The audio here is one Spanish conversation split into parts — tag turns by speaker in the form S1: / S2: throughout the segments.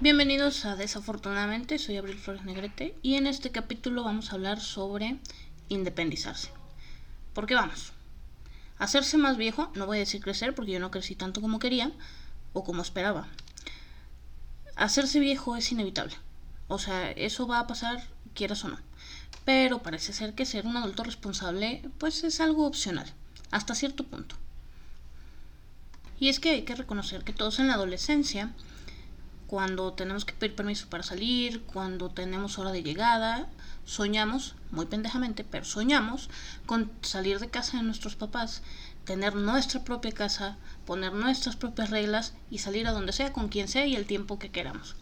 S1: Bienvenidos a Desafortunadamente, soy Abril Flores Negrete y en este capítulo vamos a hablar sobre independizarse. Porque vamos, hacerse más viejo, no voy a decir crecer porque yo no crecí tanto como quería o como esperaba. Hacerse viejo es inevitable, o sea, eso va a pasar quieras o no. Pero parece ser que ser un adulto responsable pues es algo opcional, hasta cierto punto. Y es que hay que reconocer que todos en la adolescencia cuando tenemos que pedir permiso para salir, cuando tenemos hora de llegada, soñamos, muy pendejamente, pero soñamos con salir de casa de nuestros papás, tener nuestra propia casa, poner nuestras propias reglas y salir a donde sea, con quien sea y el tiempo que queramos.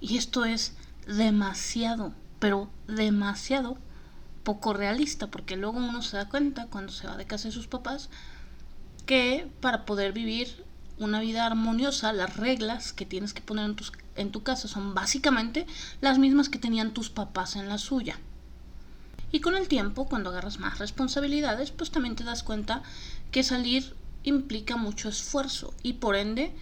S1: Y esto es demasiado, pero demasiado poco realista, porque luego uno se da cuenta cuando se va de casa de sus papás que para poder vivir una vida armoniosa, las reglas que tienes que poner en, tus, en, tu casa son básicamente las mismas que tenían tus papás en la suya. Y con el tiempo, cuando agarras más responsabilidades, pues también te das cuenta que salir implica mucho esfuerzo y por ende,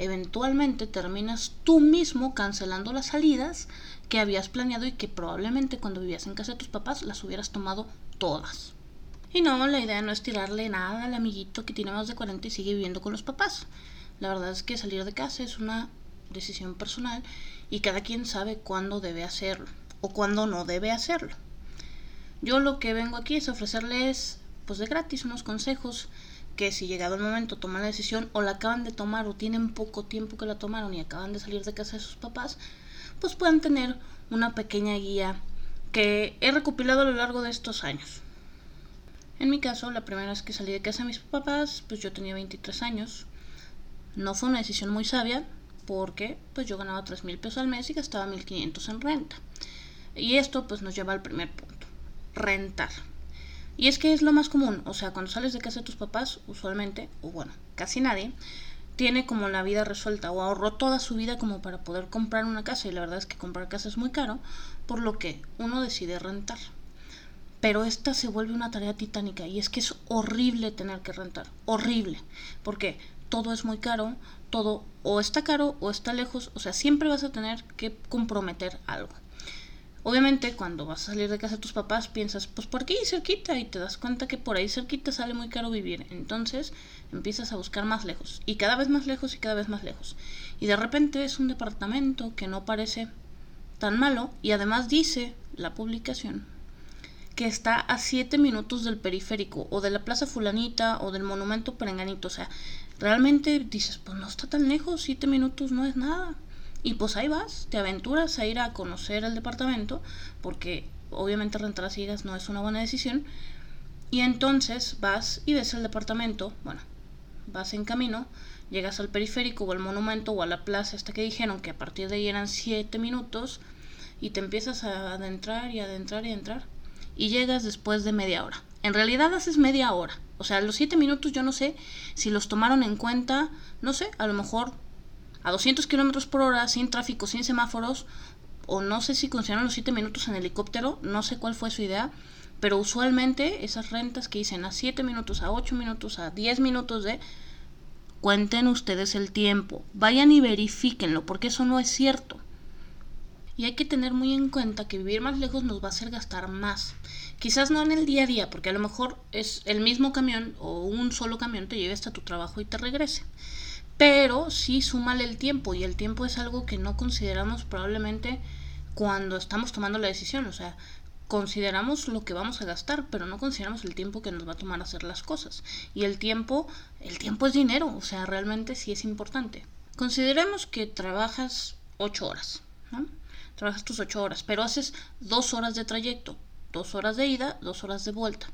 S1: eventualmente terminas tú mismo cancelando las salidas que habías planeado y que probablemente cuando vivías en casa de tus papás las hubieras tomado todas. Y no, la idea no es tirarle nada al amiguito que tiene más de 40 y sigue viviendo con los papás. La verdad es que salir de casa es una decisión personal y cada quien sabe cuándo debe hacerlo o cuándo no debe hacerlo. Yo lo que vengo aquí es ofrecerles, pues de gratis, unos consejos que si llegado el momento toman la decisión o la acaban de tomar o tienen poco tiempo que la tomaron y acaban de salir de casa de sus papás, pues puedan tener una pequeña guía que he recopilado a lo largo de estos años. En mi caso, la primera vez que salí de casa de mis papás, pues yo tenía 23 años. No fue una decisión muy sabia porque pues yo ganaba 3 mil pesos al mes y gastaba 1500 en renta. Y esto pues nos lleva al primer punto, rentar. Y es que es lo más común, o sea, cuando sales de casa de tus papás, usualmente, o bueno, casi nadie, tiene como la vida resuelta o ahorró toda su vida como para poder comprar una casa y la verdad es que comprar casa es muy caro, por lo que uno decide rentar pero esta se vuelve una tarea titánica y es que es horrible tener que rentar, horrible, porque todo es muy caro, todo o está caro o está lejos, o sea, siempre vas a tener que comprometer algo. Obviamente cuando vas a salir de casa de tus papás piensas, pues por aquí cerquita y te das cuenta que por ahí cerquita sale muy caro vivir. Entonces empiezas a buscar más lejos y cada vez más lejos y cada vez más lejos. Y de repente es un departamento que no parece tan malo y además dice la publicación que está a 7 minutos del periférico o de la plaza fulanita o del monumento perenganito. O sea, realmente dices, pues no está tan lejos, 7 minutos no es nada. Y pues ahí vas, te aventuras a ir a conocer el departamento, porque obviamente rentar a ciegas no es una buena decisión. Y entonces vas y ves el departamento, bueno, vas en camino, llegas al periférico o al monumento o a la plaza hasta que dijeron que a partir de ahí eran 7 minutos y te empiezas a adentrar y adentrar y adentrar y llegas después de media hora. En realidad haces media hora. O sea, los 7 minutos yo no sé si los tomaron en cuenta, no sé, a lo mejor a 200 kilómetros por hora, sin tráfico, sin semáforos, o no sé si consideraron los 7 minutos en helicóptero, no sé cuál fue su idea, pero usualmente esas rentas que dicen a 7 minutos, a 8 minutos, a 10 minutos de... Cuenten ustedes el tiempo, vayan y verifíquenlo, porque eso no es cierto. Y hay que tener muy en cuenta que vivir más lejos nos va a hacer gastar más. Quizás no en el día a día, porque a lo mejor es el mismo camión o un solo camión te lleve hasta tu trabajo y te regrese. Pero sí súmale el tiempo y el tiempo es algo que no consideramos probablemente cuando estamos tomando la decisión. O sea, consideramos lo que vamos a gastar, pero no consideramos el tiempo que nos va a tomar hacer las cosas. Y el tiempo, el tiempo es dinero, o sea, realmente sí es importante. Consideremos que trabajas ocho horas, ¿no? trabajas tus ocho horas, pero haces dos horas de trayecto, dos horas de ida, dos horas de vuelta.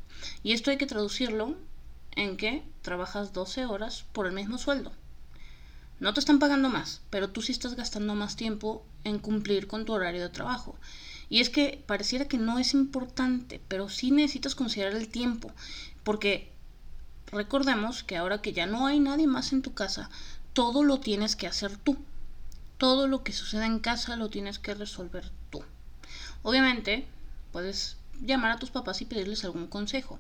S1: Y esto hay que traducirlo en que trabajas 12 horas por el mismo sueldo. No te están pagando más, pero tú sí estás gastando más tiempo en cumplir con tu horario de trabajo. Y es que pareciera que no es importante, pero sí necesitas considerar el tiempo, porque recordemos que ahora que ya no hay nadie más en tu casa, todo lo tienes que hacer tú todo lo que suceda en casa lo tienes que resolver tú. Obviamente, puedes llamar a tus papás y pedirles algún consejo.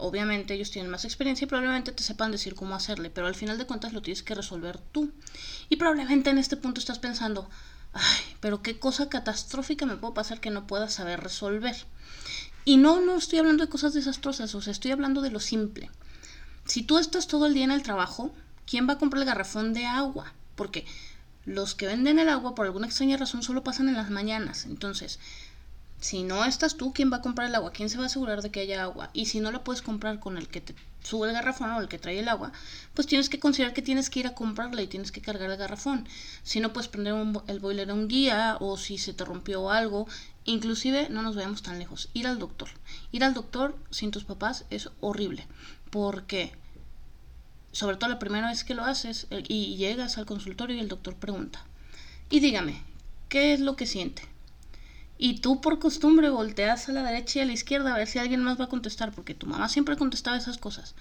S1: Obviamente ellos tienen más experiencia y probablemente te sepan decir cómo hacerle, pero al final de cuentas lo tienes que resolver tú. Y probablemente en este punto estás pensando, ay, pero qué cosa catastrófica me puedo pasar que no pueda saber resolver. Y no, no estoy hablando de cosas desastrosas, o sea, estoy hablando de lo simple. Si tú estás todo el día en el trabajo, ¿quién va a comprar el garrafón de agua? Porque los que venden el agua por alguna extraña razón solo pasan en las mañanas. Entonces, si no estás tú, ¿quién va a comprar el agua? ¿Quién se va a asegurar de que haya agua? Y si no la puedes comprar con el que te sube el garrafón o el que trae el agua, pues tienes que considerar que tienes que ir a comprarla y tienes que cargar el garrafón. Si no puedes prender el boiler a un día o si se te rompió algo, inclusive no nos vayamos tan lejos, ir al doctor. Ir al doctor sin tus papás es horrible, porque sobre todo la primera vez que lo haces eh, y llegas al consultorio y el doctor pregunta, y dígame, ¿qué es lo que siente? Y tú por costumbre volteas a la derecha y a la izquierda a ver si alguien más va a contestar, porque tu mamá siempre contestaba esas cosas.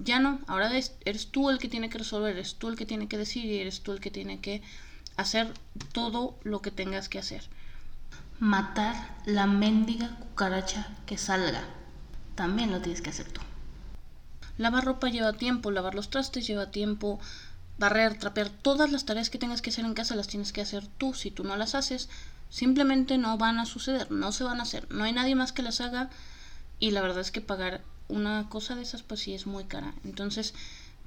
S1: Ya no, ahora eres, tú el que tiene que resolver, eres tú el que tiene que decir y eres tú el que tiene que hacer todo lo que tengas que hacer. Matar la mendiga cucaracha que salga. También lo tienes que hacer tú. Lavar ropa lleva tiempo, lavar los trastes lleva tiempo, barrer, trapear, todas las tareas que tengas que hacer en casa las tienes que hacer tú. Si tú no las haces, Simplemente no van a suceder, no se van a hacer. No hay nadie más que las haga y la verdad es que pagar una cosa de esas pues sí es muy cara. Entonces,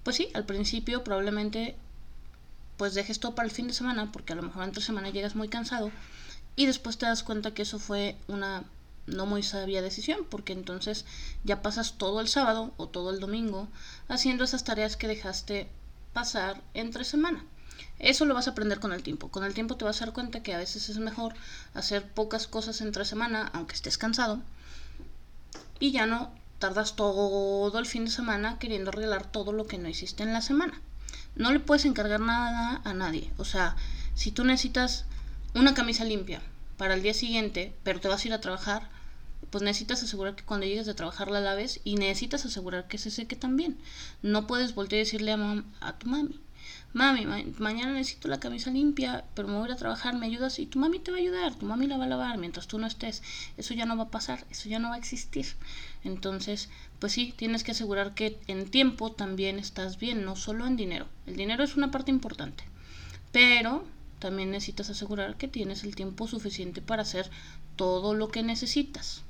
S1: pues sí, al principio probablemente pues dejes todo para el fin de semana porque a lo mejor entre semana llegas muy cansado y después te das cuenta que eso fue una no muy sabia decisión porque entonces ya pasas todo el sábado o todo el domingo haciendo esas tareas que dejaste pasar entre semana. Eso lo vas a aprender con el tiempo. Con el tiempo te vas a dar cuenta que a veces es mejor hacer pocas cosas entre semana, aunque estés cansado, y ya no tardas todo el fin de semana queriendo arreglar todo lo que no hiciste en la semana. No le puedes encargar nada a nadie. O sea, si tú necesitas una camisa limpia para el día siguiente, pero te vas a ir a trabajar, pues necesitas asegurar que cuando llegues de trabajar la laves y necesitas asegurar que se seque también. No puedes volver a decirle a, a tu mami, mami, mañana necesito la camisa limpia, pero me voy a trabajar, ¿me ayudas? Y tu mami te va a ayudar, tu mami la va a lavar mientras tú no estés. Eso ya no va a pasar, eso ya no va a existir. Entonces, pues sí, tienes que asegurar que en tiempo también estás bien, no solo en dinero. El dinero es una parte importante, pero también necesitas asegurar que tienes el tiempo suficiente para hacer todo lo que necesitas.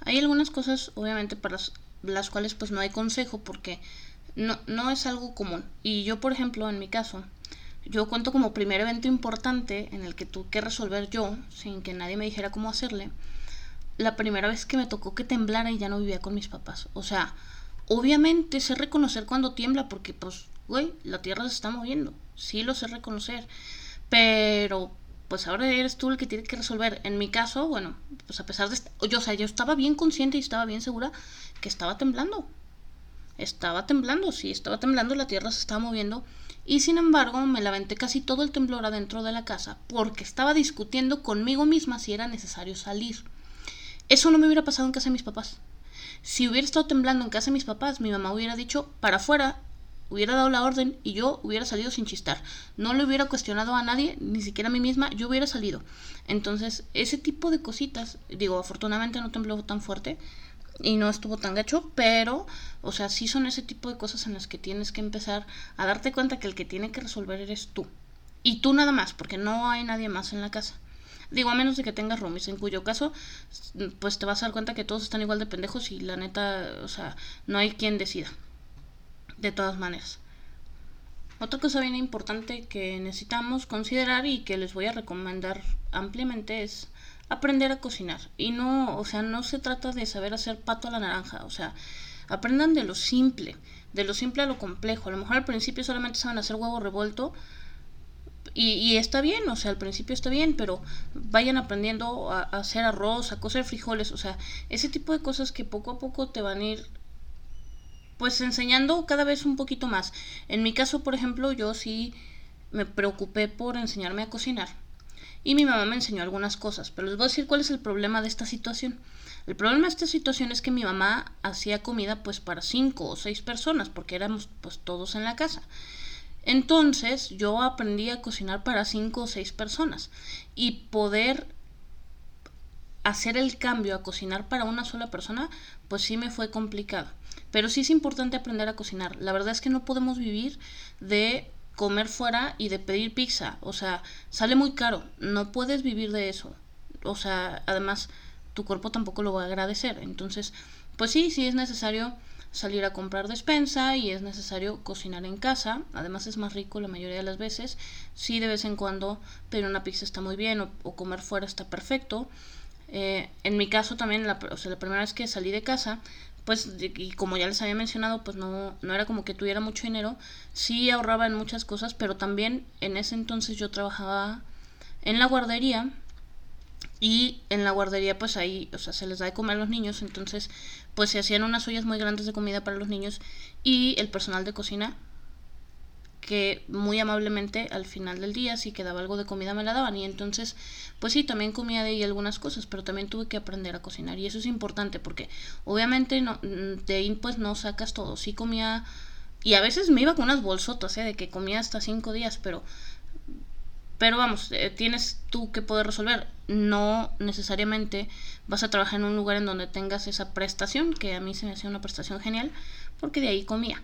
S1: Hay algunas cosas, obviamente, para las cuales pues no hay consejo porque no, no es algo común. Y yo, por ejemplo, en mi caso, yo cuento como primer evento importante en el que tuve que resolver yo, sin que nadie me dijera cómo hacerle, la primera vez que me tocó que temblara y ya no vivía con mis papás. O sea, obviamente sé reconocer cuando tiembla porque, pues, güey, la tierra se está moviendo. Sí lo sé reconocer. Pero, pues ahora eres tú el que tiene que resolver. En mi caso, bueno, pues a pesar de... Yo, o sea, yo estaba bien consciente y estaba bien segura que estaba temblando estaba temblando, sí, estaba temblando, la tierra se estaba moviendo y sin embargo me la casi todo el temblor adentro de la casa porque estaba discutiendo conmigo misma si era necesario salir. Eso no me hubiera pasado en casa de mis papás. Si hubiera estado temblando en casa de mis papás, mi mamá hubiera dicho para afuera, hubiera dado la orden y yo hubiera salido sin chistar. No le hubiera cuestionado a nadie, ni siquiera a mí misma, yo hubiera salido. Entonces, ese tipo de cositas, digo, afortunadamente no tembló tan fuerte, y no estuvo tan gacho, pero, o sea, sí son ese tipo de cosas en las que tienes que empezar a darte cuenta que el que tiene que resolver eres tú. Y tú nada más, porque no hay nadie más en la casa. Digo, a menos de que tengas roomies, en cuyo caso, pues te vas a dar cuenta que todos están igual de pendejos y la neta, o sea, no hay quien decida. De todas maneras. Otra cosa bien importante que necesitamos considerar y que les voy a recomendar ampliamente es aprender a cocinar. Y no, o sea, no se trata de saber hacer pato a la naranja, o sea, aprendan de lo simple, de lo simple a lo complejo. A lo mejor al principio solamente saben hacer huevo revuelto y, y está bien, o sea, al principio está bien, pero vayan aprendiendo a, a, hacer arroz, a cocer frijoles, o sea, ese tipo de cosas que poco a poco te van a ir pues enseñando cada vez un poquito más. En mi caso, por ejemplo, yo sí me preocupé por enseñarme a cocinar y mi mamá me enseñó algunas cosas, pero les voy a decir cuál es el problema de esta situación. El problema de esta situación es que mi mamá hacía comida pues para cinco o seis personas, porque éramos pues todos en la casa. Entonces yo aprendí a cocinar para cinco o seis personas y poder hacer el cambio a cocinar para una sola persona, pues sí me fue complicado. Pero sí es importante aprender a cocinar. La verdad es que no podemos vivir de comer fuera y de pedir pizza. O sea, sale muy caro. No puedes vivir de eso. O sea, además, tu cuerpo tampoco lo va a agradecer. Entonces, pues sí, sí es necesario salir a comprar despensa y es necesario cocinar en casa. Además es más rico la mayoría de las veces. Sí, de vez en cuando pedir una pizza está muy bien o, comer fuera está perfecto. Eh, en mi caso también, la, o sea, la primera vez que salí de casa, pues, y como ya les había mencionado, pues no, no era como que tuviera mucho dinero. Sí ahorraba en muchas cosas, pero también en ese entonces yo trabajaba en la guardería y en la guardería pues ahí, o sea, se les da de comer a los niños, entonces pues se hacían unas ollas muy grandes de comida para los niños y el personal de cocina que muy amablemente al final del día si quedaba algo de comida me la daban. Y entonces pues sí también comía de ahí algunas cosas pero también tuve que aprender a cocinar. Y eso es importante porque obviamente no, de ahí pues no sacas todo. Sí comía y a veces me iba con unas bolsotas ¿eh? de que comía hasta cinco días pero pero vamos eh, tienes tú que poder resolver. No necesariamente vas a trabajar en un lugar en donde tengas esa prestación que a mí se me hacía una prestación genial porque de ahí comía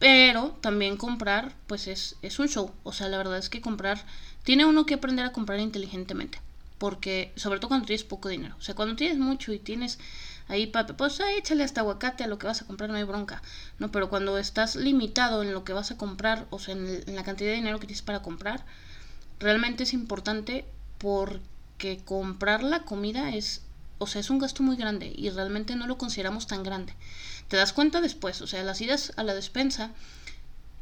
S1: pero también comprar, pues es, es un show. O sea, la verdad es que comprar, tiene uno que aprender a comprar inteligentemente. Porque, sobre todo cuando tienes poco dinero. O sea, cuando tienes mucho y tienes ahí, papi, pues échale hasta aguacate a lo que vas a comprar, no hay bronca. No, pero cuando estás limitado en lo que vas a comprar, o sea, en, en la cantidad de dinero que tienes para comprar, realmente es importante porque comprar la comida es, o sea, es un gasto muy grande y realmente no lo consideramos tan grande. Te das cuenta después, o sea, las idas a la despensa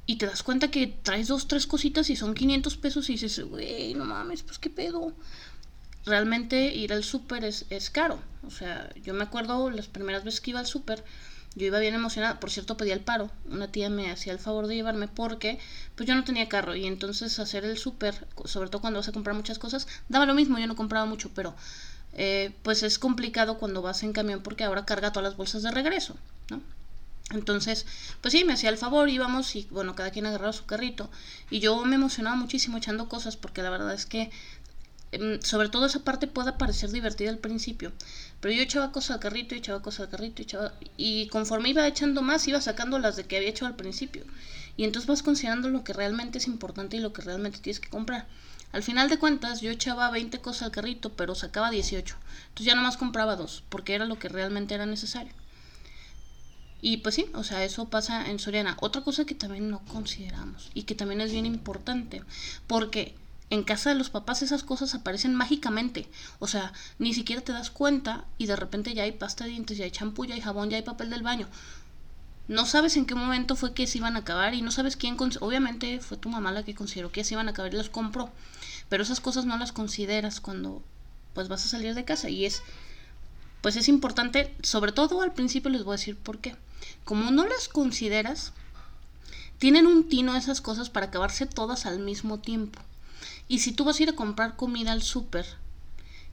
S1: y te das cuenta que traes dos, tres cositas y son 500 pesos y dices, güey, no mames, pues qué pedo. Realmente ir al súper es, es caro. O sea, yo me acuerdo las primeras veces que iba al súper, yo iba bien emocionada. Por cierto, pedí el paro. Una tía me hacía el favor de llevarme porque pues yo no tenía carro y entonces hacer el súper, sobre todo cuando vas a comprar muchas cosas, daba lo mismo. Yo no compraba mucho, pero eh, pues es complicado cuando vas en camión porque ahora carga todas las bolsas de regreso. ¿No? Entonces, pues sí, me hacía el favor, íbamos y bueno, cada quien agarraba su carrito. Y yo me emocionaba muchísimo echando cosas porque la verdad es que em, sobre todo esa parte puede parecer divertida al principio. Pero yo echaba cosas al carrito y echaba cosas al carrito y echaba... Y conforme iba echando más, iba sacando las de que había hecho al principio. Y entonces vas considerando lo que realmente es importante y lo que realmente tienes que comprar. Al final de cuentas, yo echaba 20 cosas al carrito, pero sacaba 18. Entonces ya nomás compraba dos, porque era lo que realmente era necesario. Y pues sí, o sea, eso pasa en Soriana. Otra cosa que también no consideramos y que también es bien importante, porque en casa de los papás esas cosas aparecen mágicamente. O sea, ni siquiera te das cuenta y de repente ya hay pasta de dientes, ya hay champú, ya hay jabón, ya hay papel del baño. No sabes en qué momento fue que se iban a acabar y no sabes quién... Obviamente fue tu mamá la que consideró que se iban a acabar y las compró. Pero esas cosas no las consideras cuando pues vas a salir de casa y es pues es importante, sobre todo al principio les voy a decir por qué. Como no las consideras, tienen un tino esas cosas para acabarse todas al mismo tiempo. Y si tú vas a ir a comprar comida al súper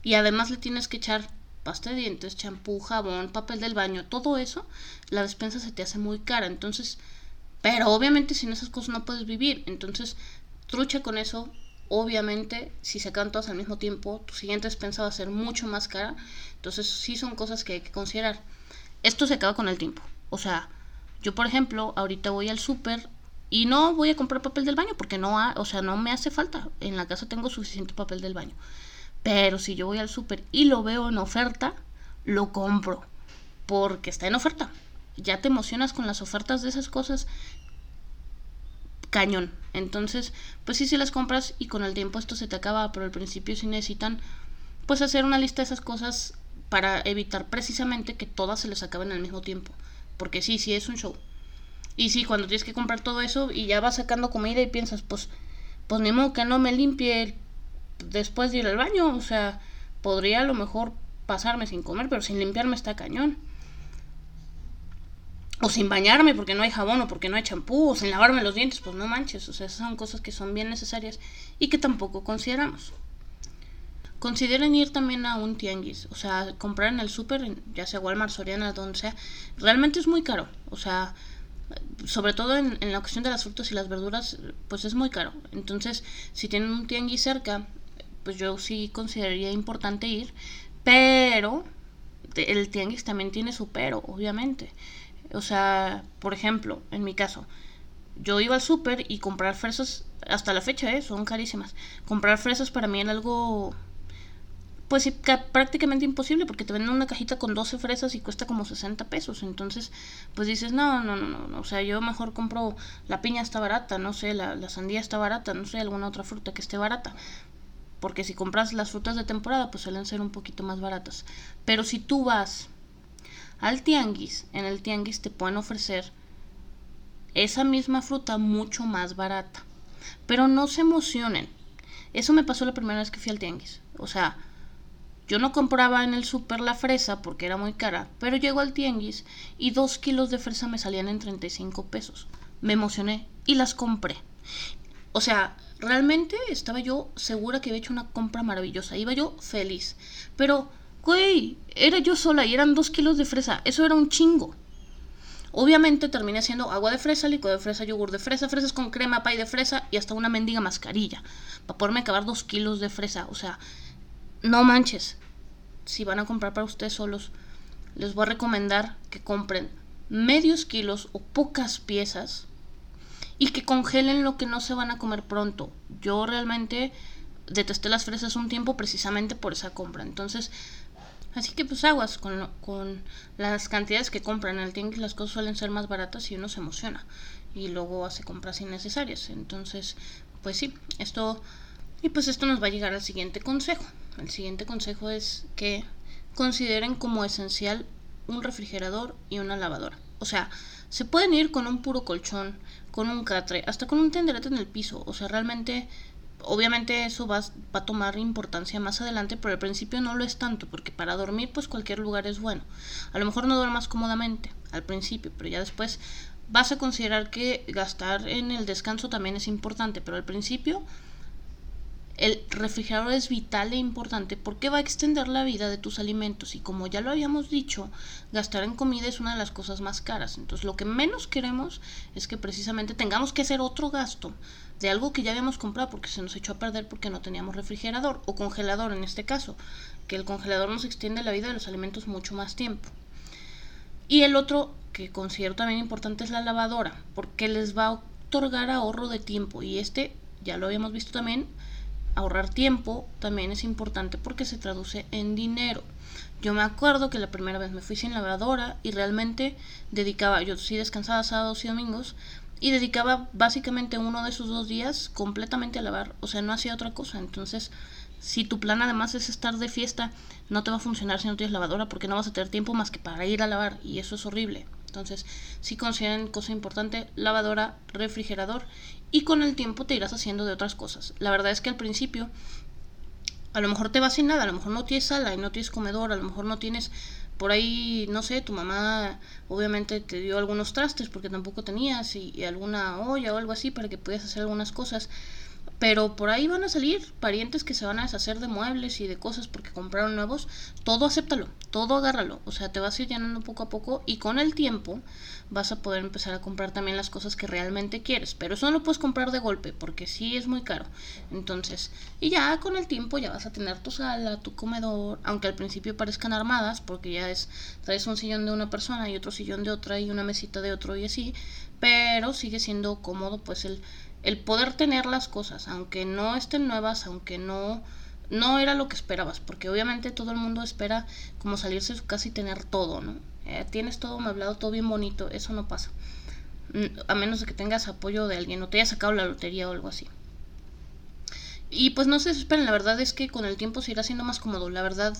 S1: y además le tienes que echar pasta de dientes, champú, jabón, papel del baño, todo eso, la despensa se te hace muy cara. Entonces, pero obviamente sin esas cosas no puedes vivir. Entonces, trucha con eso. Obviamente, si se acaban todas al mismo tiempo, tu siguiente despensa va a ser mucho más cara. Entonces, sí son cosas que hay que considerar. Esto se acaba con el tiempo. O sea, yo por ejemplo, ahorita voy al súper y no voy a comprar papel del baño porque no, o sea, no me hace falta. En la casa tengo suficiente papel del baño. Pero si yo voy al súper y lo veo en oferta, lo compro porque está en oferta. Ya te emocionas con las ofertas de esas cosas. Cañón. Entonces, pues sí, si las compras y con el tiempo esto se te acaba, pero al principio sí necesitan pues hacer una lista de esas cosas para evitar precisamente que todas se les acaben al mismo tiempo. Porque sí, sí es un show. Y sí, cuando tienes que comprar todo eso y ya vas sacando comida y piensas, pues, pues ni modo que no me limpie después de ir al baño. O sea, podría a lo mejor pasarme sin comer, pero sin limpiarme está cañón. O sin bañarme porque no hay jabón o porque no hay champú, o sin lavarme los dientes, pues no manches. O sea, esas son cosas que son bien necesarias y que tampoco consideramos. Consideren ir también a un tianguis, o sea, comprar en el súper, ya sea Walmart, Soriana, donde sea, realmente es muy caro, o sea, sobre todo en, la cuestión de las frutas y las verduras, pues es muy caro. Entonces, si tienen un tianguis cerca, pues yo sí consideraría importante ir, Pero el tianguis también tiene su pero, obviamente. O sea, por ejemplo, en mi caso, yo iba al súper y comprar fresas, hasta la fecha, ¿eh? son carísimas. Comprar fresas para mí era algo, pues prácticamente imposible, porque te venden una cajita con 12 fresas y cuesta como 60 pesos. Entonces, pues dices, no, no, no, no, o sea, yo mejor compro, la piña está barata, no sé, la, la sandía está barata, no sé, alguna otra fruta que esté barata. Porque si compras las frutas de temporada, pues suelen ser un poquito más baratas. Pero si tú vas al tianguis, en el tianguis te pueden ofrecer esa misma fruta mucho más barata. Pero no se emocionen. Eso me pasó la primera vez que fui al tianguis. O sea, yo no compraba en el súper la fresa porque era muy cara, pero llego al tianguis y dos kilos de fresa me salían en 35 pesos. Me emocioné y las compré. O sea, realmente estaba yo segura que había hecho una compra maravillosa. Iba yo feliz. Pero, güey, era yo sola y eran dos kilos de fresa. Eso era un chingo. Obviamente terminé haciendo agua de fresa, licor de fresa, yogur de fresa, fresas con crema, pay de fresa y hasta una mendiga mascarilla. Para poderme acabar dos kilos de fresa. O sea, no manches. Si van a comprar para ustedes solos, les voy a recomendar que compren medios kilos o pocas piezas y que congelen lo que no se van a comer pronto. Yo realmente detesté las fresas un tiempo precisamente por esa compra. Entonces, Así que pues aguas con, con las cantidades que compran en el las cosas suelen ser más baratas y uno se emociona y luego hace compras innecesarias. Entonces, pues sí, esto y pues esto nos va a llegar al siguiente consejo. El siguiente consejo es que consideren como esencial un refrigerador y una lavadora. O sea, se pueden ir con un puro colchón, con un catre, hasta con un tenderete en el piso. O sea, realmente obviamente eso va, va, a tomar importancia más adelante, pero al principio no lo es tanto, porque para dormir pues cualquier lugar es bueno. A lo mejor no duermas cómodamente al principio, pero ya después vas a considerar que gastar en el descanso también es importante, pero al principio el refrigerador es vital e importante porque va a extender la vida de tus alimentos y como ya lo habíamos dicho, gastar en comida es una de las cosas más caras. Entonces lo que menos queremos es que precisamente tengamos que hacer otro gasto de algo que ya habíamos comprado porque se nos echó a perder porque no teníamos refrigerador o congelador en este caso, que el congelador nos extiende la vida de los alimentos mucho más tiempo. Y el otro que considero también importante es la lavadora, porque les va a otorgar ahorro de tiempo y este ya lo habíamos visto también ahorrar tiempo también es importante porque se traduce en dinero. Yo me acuerdo que la primera vez me fui sin lavadora y realmente dedicaba, yo sí descansaba sábados y domingos, y dedicaba básicamente uno de esos dos días completamente a lavar, o sea, no hacía otra cosa. Entonces, si tu plan además es estar de fiesta, no te va a funcionar si no tienes lavadora porque no vas a tener tiempo más que para ir a lavar y eso es horrible. Entonces, si consideren cosa importante, lavadora, refrigerador y con el tiempo te irás haciendo de otras cosas. La verdad es que al principio a lo mejor te vas sin nada, a lo mejor no tienes sala y no tienes comedor, a lo mejor no tienes por ahí, no sé, tu mamá obviamente te dio algunos trastes porque tampoco tenías y, y alguna olla o algo así para que pudieras hacer algunas cosas. Pero por ahí van a salir parientes que se van a deshacer de muebles y de cosas porque compraron nuevos. Todo acéptalo, todo agárralo. O sea, te vas a ir llenando poco a poco y con el tiempo vas a poder empezar a comprar también las cosas que realmente quieres. Pero eso no lo puedes comprar de golpe porque sí es muy caro. Entonces, y ya con el tiempo ya vas a tener tu sala, tu comedor, aunque al principio parezcan armadas porque ya es, traes un sillón de una persona y otro sillón de otra y una mesita de otro y así. Pero sigue siendo cómodo pues el el poder tener las cosas, aunque no estén nuevas, aunque no no era lo que esperabas, porque obviamente todo el mundo espera como salirse de su casa y tener todo, ¿no? Eh, tienes todo hablado todo bien bonito, eso no pasa. Mm, a menos de que tengas apoyo de alguien o te haya sacado la lotería o algo así. Y pues no se desesperen, la verdad es que con el tiempo se irá siendo más cómodo. La verdad,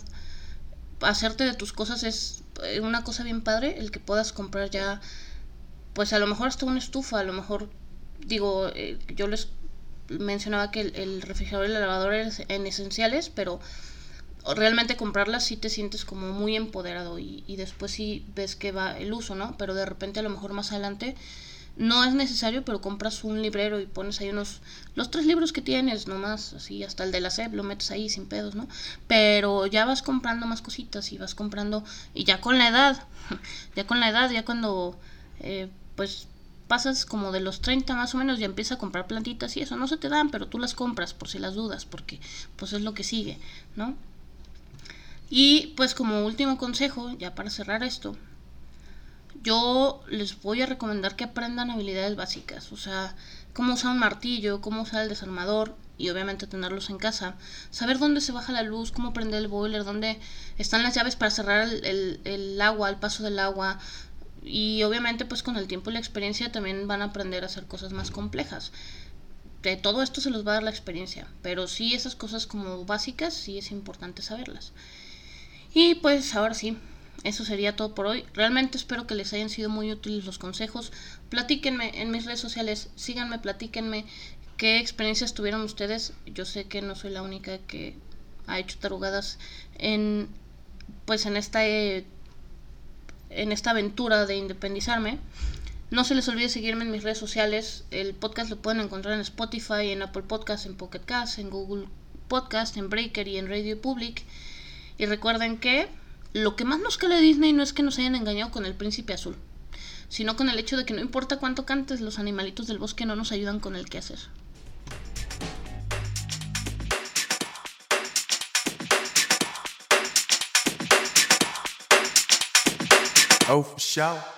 S1: hacerte de tus cosas es eh, una cosa bien padre, el que puedas comprar ya, pues a lo mejor hasta una estufa, a lo mejor digo, eh, yo les mencionaba que el, refrigerador y la lavadora eran esenciales, pero realmente comprarlas sí te sientes como muy empoderado y, y, después sí ves que va el uso, ¿no? Pero de repente a lo mejor más adelante no es necesario, pero compras un librero y pones ahí unos, los tres libros que tienes, nomás, así, hasta el de la SEP lo metes ahí sin pedos, ¿no? Pero ya vas comprando más cositas y vas comprando, y ya con la edad, ya con la edad, ya cuando, eh, pues pasas como de los 30 más o menos y empiezas a comprar plantitas y eso no se te dan, pero tú las compras por si las dudas, porque pues es lo que sigue, ¿no? Y pues como último consejo, ya para cerrar esto, yo les voy a recomendar que aprendan habilidades básicas, o sea, cómo usar un martillo, cómo usar el desarmador y obviamente tenerlos en casa, saber dónde se baja la luz, cómo prender el boiler, dónde están las llaves para cerrar el, el agua, el paso del agua, y obviamente pues con el tiempo y la experiencia también van a aprender a hacer cosas más complejas. De todo esto se los va a dar la experiencia, pero sí esas cosas como básicas sí es importante saberlas. Y pues ahora sí, eso sería todo por hoy. Realmente espero que les hayan sido muy útiles los consejos. Platíquenme en mis redes sociales, síganme, platíquenme qué experiencias tuvieron ustedes. Yo sé que no soy la única que ha hecho tarugadas en pues en esta eh, en esta aventura de independizarme. No se les olvide seguirme en mis redes sociales. El podcast lo pueden encontrar en Spotify, en Apple Podcast, en Pocket Cast, en Google Podcast, en Breaker y en Radio Public. Y recuerden que lo que más nos de Disney no es que nos hayan engañado con el príncipe azul, sino con el hecho de que no importa cuánto cantes, los animalitos del bosque no nos ayudan con el quehacer.
S2: Oh, for sure.